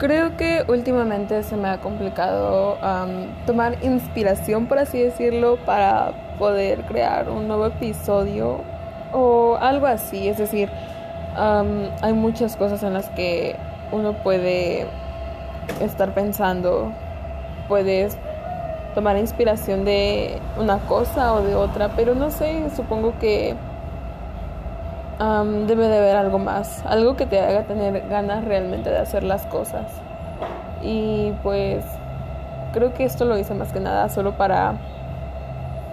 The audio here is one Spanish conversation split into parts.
Creo que últimamente se me ha complicado tomar inspiración, por así decirlo, para poder crear un nuevo episodio o algo así. Es decir, hay muchas cosas en las que uno puede estar pensando, puedes tomar inspiración de una cosa o de otra, pero no sé, supongo que debe de haber algo más, algo que te haga tener ganas realmente de hacer las cosas. Y pues creo que esto lo hice más que nada solo para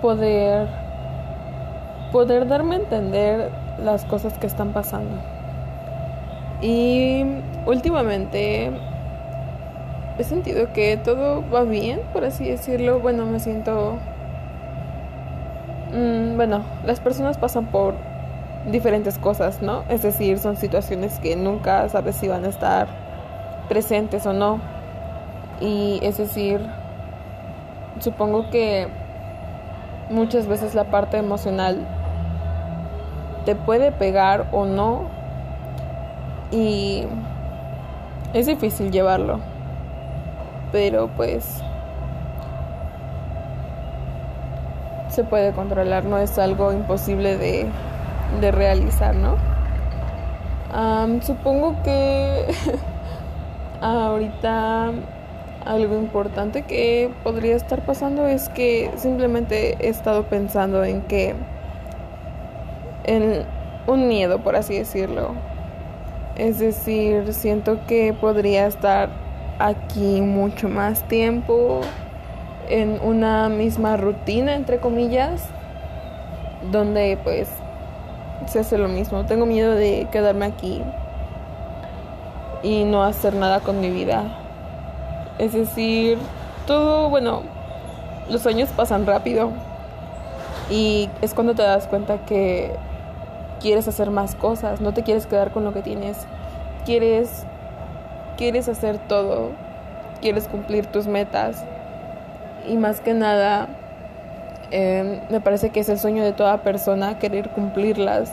poder poder darme a entender las cosas que están pasando. Y últimamente he sentido que todo va bien, por así decirlo. Bueno, me siento... Mm, bueno, las personas pasan por diferentes cosas, ¿no? Es decir, son situaciones que nunca sabes si van a estar presentes o no. Y es decir, supongo que muchas veces la parte emocional te puede pegar o no y es difícil llevarlo. Pero pues se puede controlar, no es algo imposible de de realizar, ¿no? supongo que ahorita algo importante que podría estar pasando es que simplemente he estado pensando en que en un miedo, por así decirlo. Es decir, siento que podría estar aquí mucho más tiempo en una misma rutina, entre comillas, donde pues se hace lo mismo. Tengo miedo de quedarme aquí y no hacer nada con mi vida. Es decir, todo, bueno, los años pasan rápido y es cuando te das cuenta que quieres hacer más cosas, no te quieres quedar con lo que tienes. Quieres quieres hacer todo, quieres cumplir tus metas y más que nada Em, me parece que es el sueño de toda persona querer cumplirlas.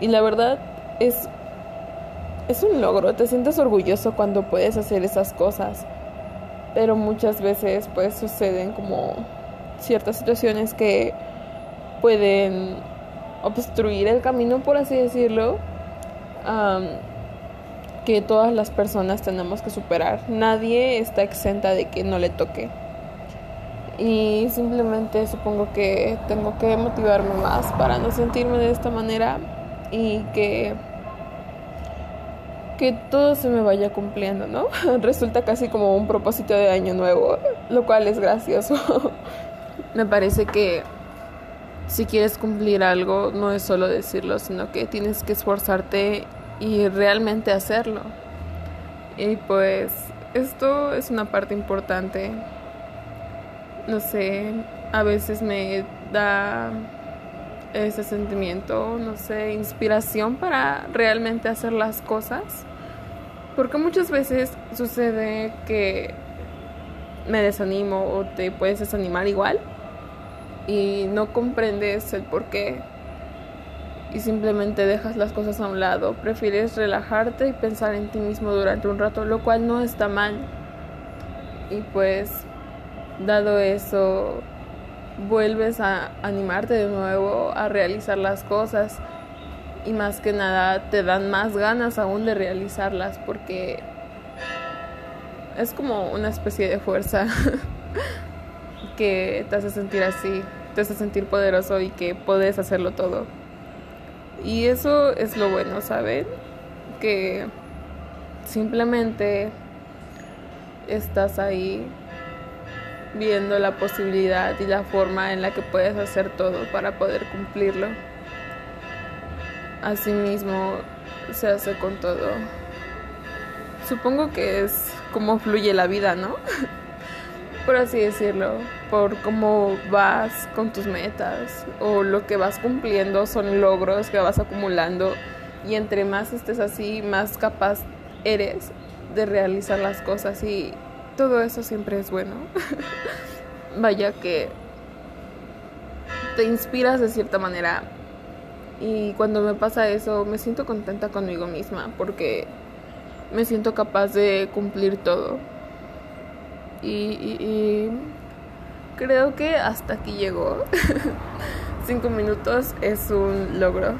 Y la verdad es, es un logro, te sientes orgulloso cuando puedes hacer esas cosas. Pero muchas veces pues suceden como ciertas situaciones que pueden obstruir el camino, por así decirlo, que todas las personas tenemos que superar. Nadie está exenta de que no le toque y simplemente supongo que tengo que motivarme más para no sentirme de esta manera y que que todo se me vaya cumpliendo, ¿no? Resulta casi como un propósito de año nuevo, lo cual es gracioso. me parece que si quieres cumplir algo no es solo decirlo, sino que tienes que esforzarte y realmente hacerlo. Y pues esto es una parte importante no sé, a veces me da ese sentimiento, no sé, inspiración para realmente hacer las cosas. Porque muchas veces sucede que me desanimo o te puedes desanimar igual y no comprendes el por qué y simplemente dejas las cosas a un lado. Prefieres relajarte y pensar en ti mismo durante un rato, lo cual no está mal. Y pues dado eso, vuelves a animarte de nuevo a realizar las cosas y más que nada te dan más ganas aún de realizarlas porque es como una especie de fuerza que te hace sentir así, te hace sentir poderoso y que puedes hacerlo todo. Y eso es lo bueno, ¿saben? Que simplemente estás ahí viendo la posibilidad y la forma en la que puedes hacer todo para poder cumplirlo. Asimismo se hace con todo. Supongo que es como fluye la vida, ¿no? por así decirlo, por cómo vas con tus metas o lo que vas cumpliendo son logros que vas acumulando y entre más estés así, más capaz eres de realizar las cosas y todo eso siempre es bueno. Vaya que te inspiras de cierta manera. Y cuando me pasa eso, me siento contenta conmigo misma porque me siento capaz de cumplir todo. Y, creo que hasta aquí llegó. Cinco minutos es un logro.